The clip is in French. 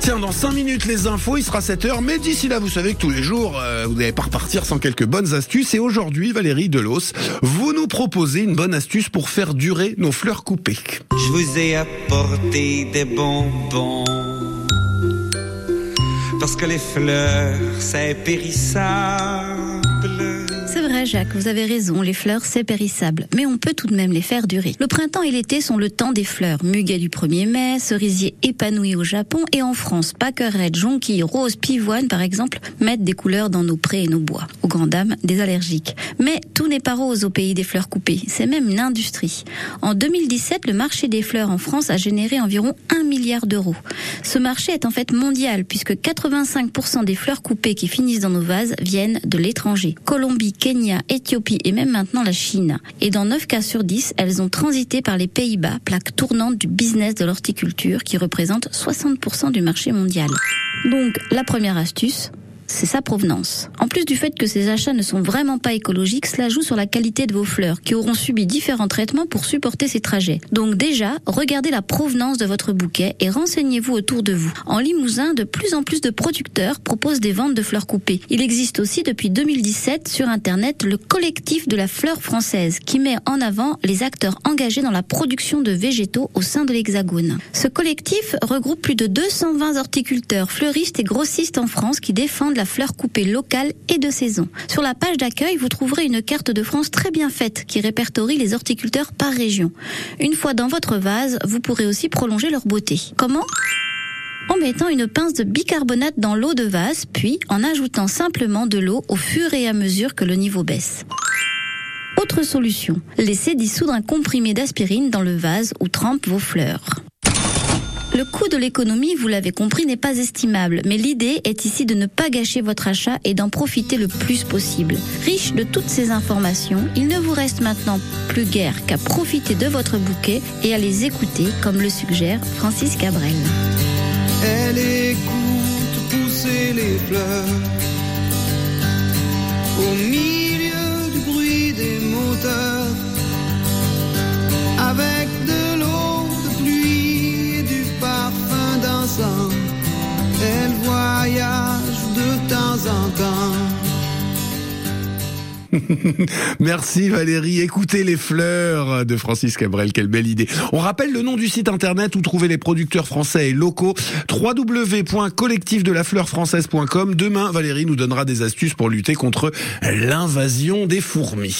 Tiens, dans 5 minutes, les infos, il sera 7h. Mais d'ici là, vous savez que tous les jours, euh, vous n'allez pas repartir sans quelques bonnes astuces. Et aujourd'hui, Valérie Delos, vous nous proposez une bonne astuce pour faire durer nos fleurs coupées. Je vous ai apporté des bonbons. Parce que les fleurs, c'est périssable. Jacques, vous avez raison, les fleurs, c'est périssable. Mais on peut tout de même les faire durer. Le printemps et l'été sont le temps des fleurs. Muguet du 1er mai, cerisier épanoui au Japon et en France, pâquerette, jonquille, rose, pivoine, par exemple, mettent des couleurs dans nos prés et nos bois. Aux grandes dames des allergiques. Mais tout n'est pas rose au pays des fleurs coupées. C'est même une industrie. En 2017, le marché des fleurs en France a généré environ 1 milliard d'euros. Ce marché est en fait mondial puisque 85% des fleurs coupées qui finissent dans nos vases viennent de l'étranger. Colombie, Kenya, Éthiopie et même maintenant la Chine. Et dans 9 cas sur 10, elles ont transité par les Pays-Bas, plaque tournante du business de l'horticulture qui représente 60% du marché mondial. Donc, la première astuce, c'est sa provenance. En plus du fait que ces achats ne sont vraiment pas écologiques, cela joue sur la qualité de vos fleurs, qui auront subi différents traitements pour supporter ces trajets. Donc déjà, regardez la provenance de votre bouquet et renseignez-vous autour de vous. En Limousin, de plus en plus de producteurs proposent des ventes de fleurs coupées. Il existe aussi depuis 2017 sur Internet le collectif de la fleur française, qui met en avant les acteurs engagés dans la production de végétaux au sein de l'Hexagone. Ce collectif regroupe plus de 220 horticulteurs, fleuristes et grossistes en France qui défendent la fleur coupée locale et de saison. Sur la page d'accueil, vous trouverez une carte de France très bien faite qui répertorie les horticulteurs par région. Une fois dans votre vase, vous pourrez aussi prolonger leur beauté. Comment? En mettant une pince de bicarbonate dans l'eau de vase, puis en ajoutant simplement de l'eau au fur et à mesure que le niveau baisse. Autre solution, laissez dissoudre un comprimé d'aspirine dans le vase où trempent vos fleurs. Le coût de l'économie, vous l'avez compris, n'est pas estimable, mais l'idée est ici de ne pas gâcher votre achat et d'en profiter le plus possible. Riche de toutes ces informations, il ne vous reste maintenant plus guère qu'à profiter de votre bouquet et à les écouter, comme le suggère Francis Cabrel. Elle écoute pousser les fleurs Merci Valérie. Écoutez les fleurs de Francis Cabrel. Quelle belle idée. On rappelle le nom du site internet où trouver les producteurs français et locaux. www.collectifdelafleurfrançaise.com. Demain, Valérie nous donnera des astuces pour lutter contre l'invasion des fourmis.